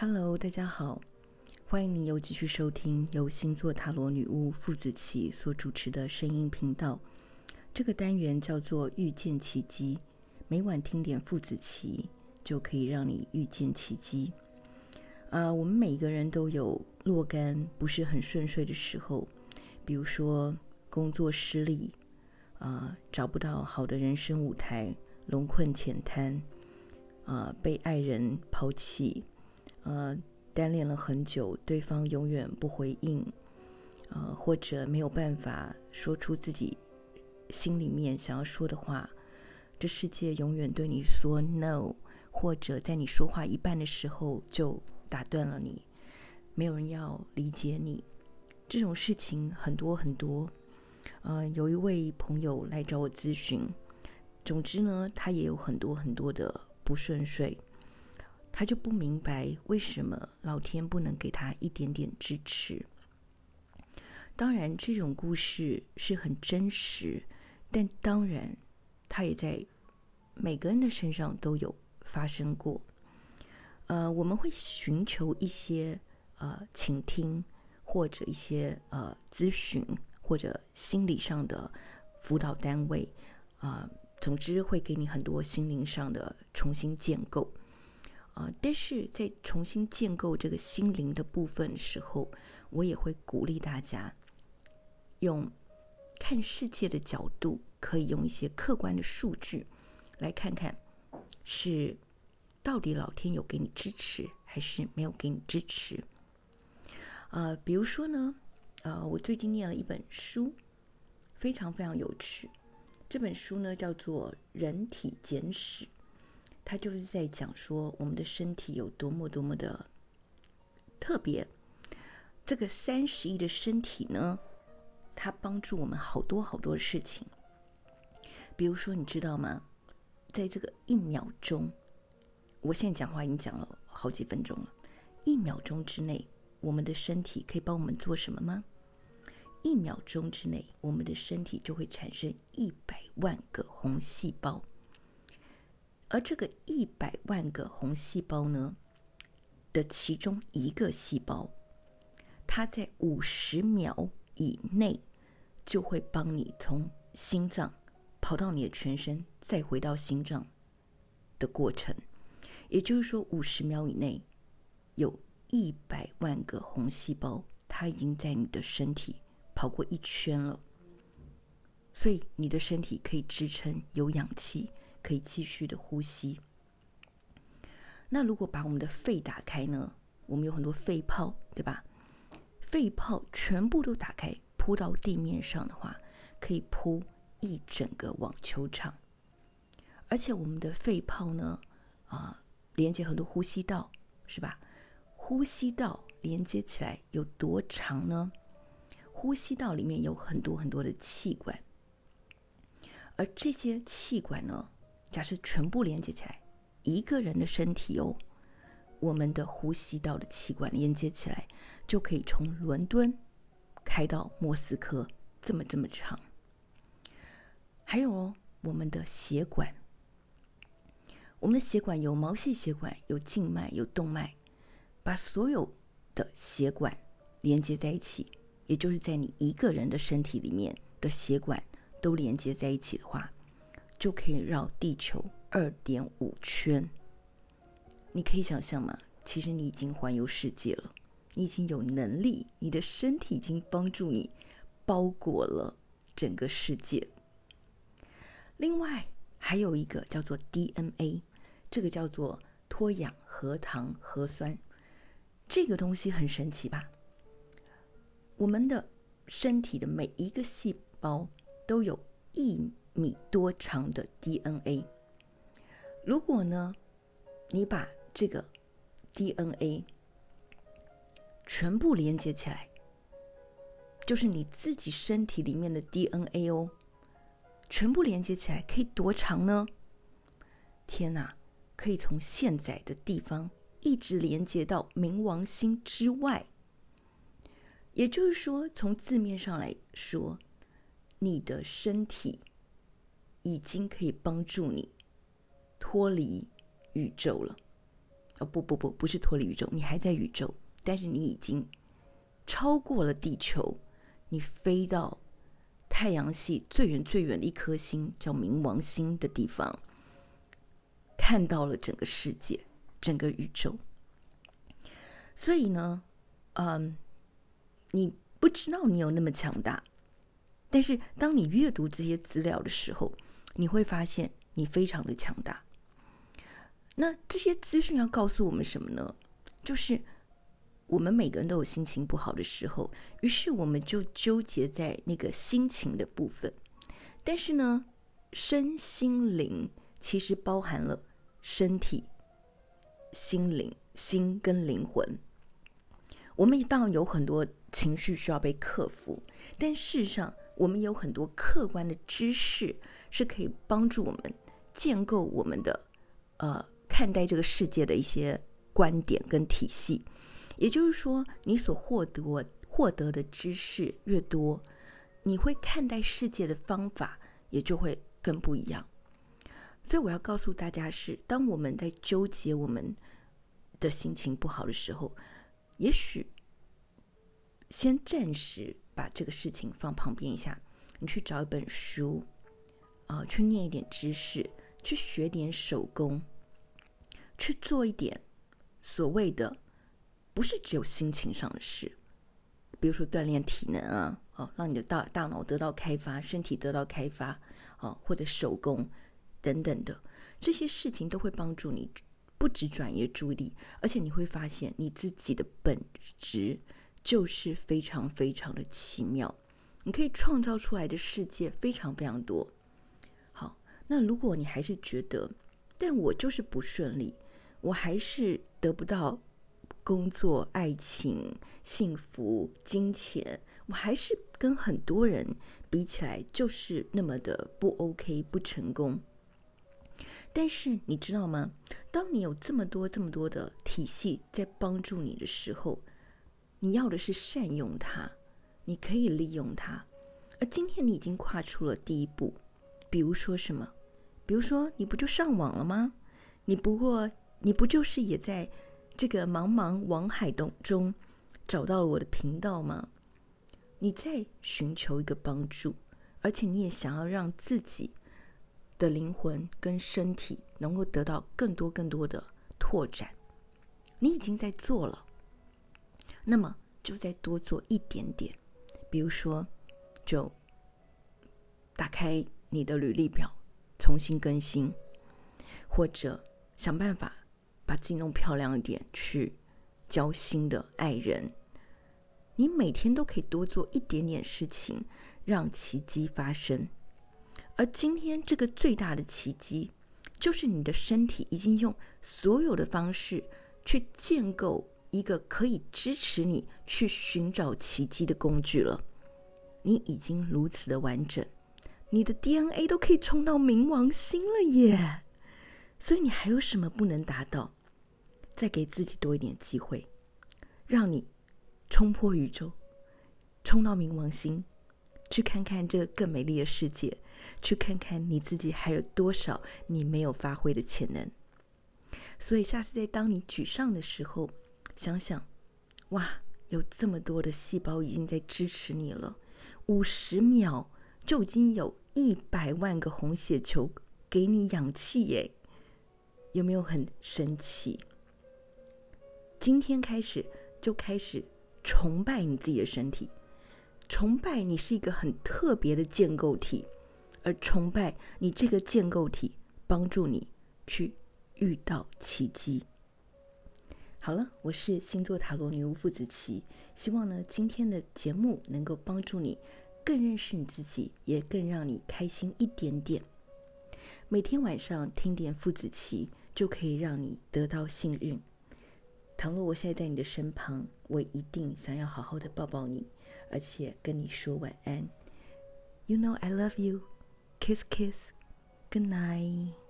Hello，大家好，欢迎你又继续收听由星座塔罗女巫傅子琪所主持的声音频道。这个单元叫做遇见奇迹，每晚听点傅子琪，就可以让你遇见奇迹。啊、uh，我们每个人都有若干不是很顺遂的时候，比如说工作失利，啊、找不到好的人生舞台，龙困浅滩，啊、被爱人抛弃。呃，单恋了很久，对方永远不回应，呃，或者没有办法说出自己心里面想要说的话，这世界永远对你说 no，或者在你说话一半的时候就打断了你，没有人要理解你，这种事情很多很多。呃，有一位朋友来找我咨询，总之呢，他也有很多很多的不顺遂。他就不明白为什么老天不能给他一点点支持。当然，这种故事是很真实，但当然，他也在每个人的身上都有发生过。呃，我们会寻求一些呃倾听，或者一些呃咨询，或者心理上的辅导单位啊，呃，总之会给你很多心灵上的重新建构。啊，但是在重新建构这个心灵的部分的时候，我也会鼓励大家用看世界的角度，可以用一些客观的数据来看看，是到底老天有给你支持，还是没有给你支持。呃，比如说呢，呃，我最近念了一本书，非常非常有趣。这本书呢叫做《人体简史》。他就是在讲说，我们的身体有多么多么的特别。这个三十亿的身体呢，它帮助我们好多好多的事情。比如说，你知道吗？在这个一秒钟，我现在讲话已经讲了好几分钟了。一秒钟之内，我们的身体可以帮我们做什么吗？一秒钟之内，我们的身体就会产生一百万个红细胞。而这个一百万个红细胞呢的其中一个细胞，它在五十秒以内就会帮你从心脏跑到你的全身，再回到心脏的过程。也就是说，五十秒以内有一百万个红细胞，它已经在你的身体跑过一圈了，所以你的身体可以支撑有氧气。可以继续的呼吸。那如果把我们的肺打开呢？我们有很多肺泡，对吧？肺泡全部都打开，铺到地面上的话，可以铺一整个网球场。而且我们的肺泡呢，啊，连接很多呼吸道，是吧？呼吸道连接起来有多长呢？呼吸道里面有很多很多的气管，而这些气管呢，假设全部连接起来，一个人的身体哦，我们的呼吸道的气管连接起来，就可以从伦敦开到莫斯科，这么这么长。还有哦，我们的血管，我们的血管有毛细血管，有静脉，有动脉，把所有的血管连接在一起，也就是在你一个人的身体里面的血管都连接在一起的话。就可以绕地球二点五圈。你可以想象吗？其实你已经环游世界了，你已经有能力，你的身体已经帮助你包裹了整个世界。另外还有一个叫做 DNA，这个叫做脱氧核糖核酸，这个东西很神奇吧？我们的身体的每一个细胞都有一米多长的 DNA，如果呢，你把这个 DNA 全部连接起来，就是你自己身体里面的 DNA 哦，全部连接起来可以多长呢？天哪，可以从现在的地方一直连接到冥王星之外。也就是说，从字面上来说，你的身体。已经可以帮助你脱离宇宙了，哦，不不不，不是脱离宇宙，你还在宇宙，但是你已经超过了地球，你飞到太阳系最远最远的一颗星，叫冥王星的地方，看到了整个世界，整个宇宙。所以呢，嗯，你不知道你有那么强大，但是当你阅读这些资料的时候，你会发现你非常的强大。那这些资讯要告诉我们什么呢？就是我们每个人都有心情不好的时候，于是我们就纠结在那个心情的部分。但是呢，身心灵其实包含了身体、心灵、心跟灵魂。我们当然有很多情绪需要被克服，但事实上，我们有很多客观的知识是可以帮助我们建构我们的呃。看待这个世界的一些观点跟体系，也就是说，你所获得获得的知识越多，你会看待世界的方法也就会更不一样。所以我要告诉大家是，当我们在纠结我们的心情不好的时候，也许先暂时把这个事情放旁边一下，你去找一本书，呃，去念一点知识，去学点手工。去做一点所谓的不是只有心情上的事，比如说锻炼体能啊，哦，让你的大大脑得到开发，身体得到开发，哦，或者手工等等的这些事情都会帮助你，不止转移注意力，而且你会发现你自己的本质就是非常非常的奇妙，你可以创造出来的世界非常非常多。那如果你还是觉得，但我就是不顺利。我还是得不到工作、爱情、幸福、金钱，我还是跟很多人比起来就是那么的不 OK、不成功。但是你知道吗？当你有这么多、这么多的体系在帮助你的时候，你要的是善用它，你可以利用它。而今天你已经跨出了第一步，比如说什么？比如说你不就上网了吗？你不过。你不就是也在这个茫茫网海当中找到了我的频道吗？你在寻求一个帮助，而且你也想要让自己的灵魂跟身体能够得到更多更多的拓展。你已经在做了，那么就再多做一点点，比如说，就打开你的履历表，重新更新，或者想办法。把自己弄漂亮一点，去交新的爱人。你每天都可以多做一点点事情，让奇迹发生。而今天这个最大的奇迹，就是你的身体已经用所有的方式去建构一个可以支持你去寻找奇迹的工具了。你已经如此的完整，你的 DNA 都可以冲到冥王星了耶！所以你还有什么不能达到？再给自己多一点机会，让你冲破宇宙，冲到冥王星，去看看这个更美丽的世界，去看看你自己还有多少你没有发挥的潜能。所以下次在当你沮丧的时候，想想，哇，有这么多的细胞已经在支持你了，五十秒就已经有一百万个红血球给你氧气耶，有没有很神奇？今天开始就开始崇拜你自己的身体，崇拜你是一个很特别的建构体，而崇拜你这个建构体帮助你去遇到奇迹。好了，我是星座塔罗女巫傅子琪，希望呢今天的节目能够帮助你更认识你自己，也更让你开心一点点。每天晚上听点父子棋，就可以让你得到幸运。倘若我现在在你的身旁，我一定想要好好的抱抱你，而且跟你说晚安。You know I love you. Kiss, kiss. Good night.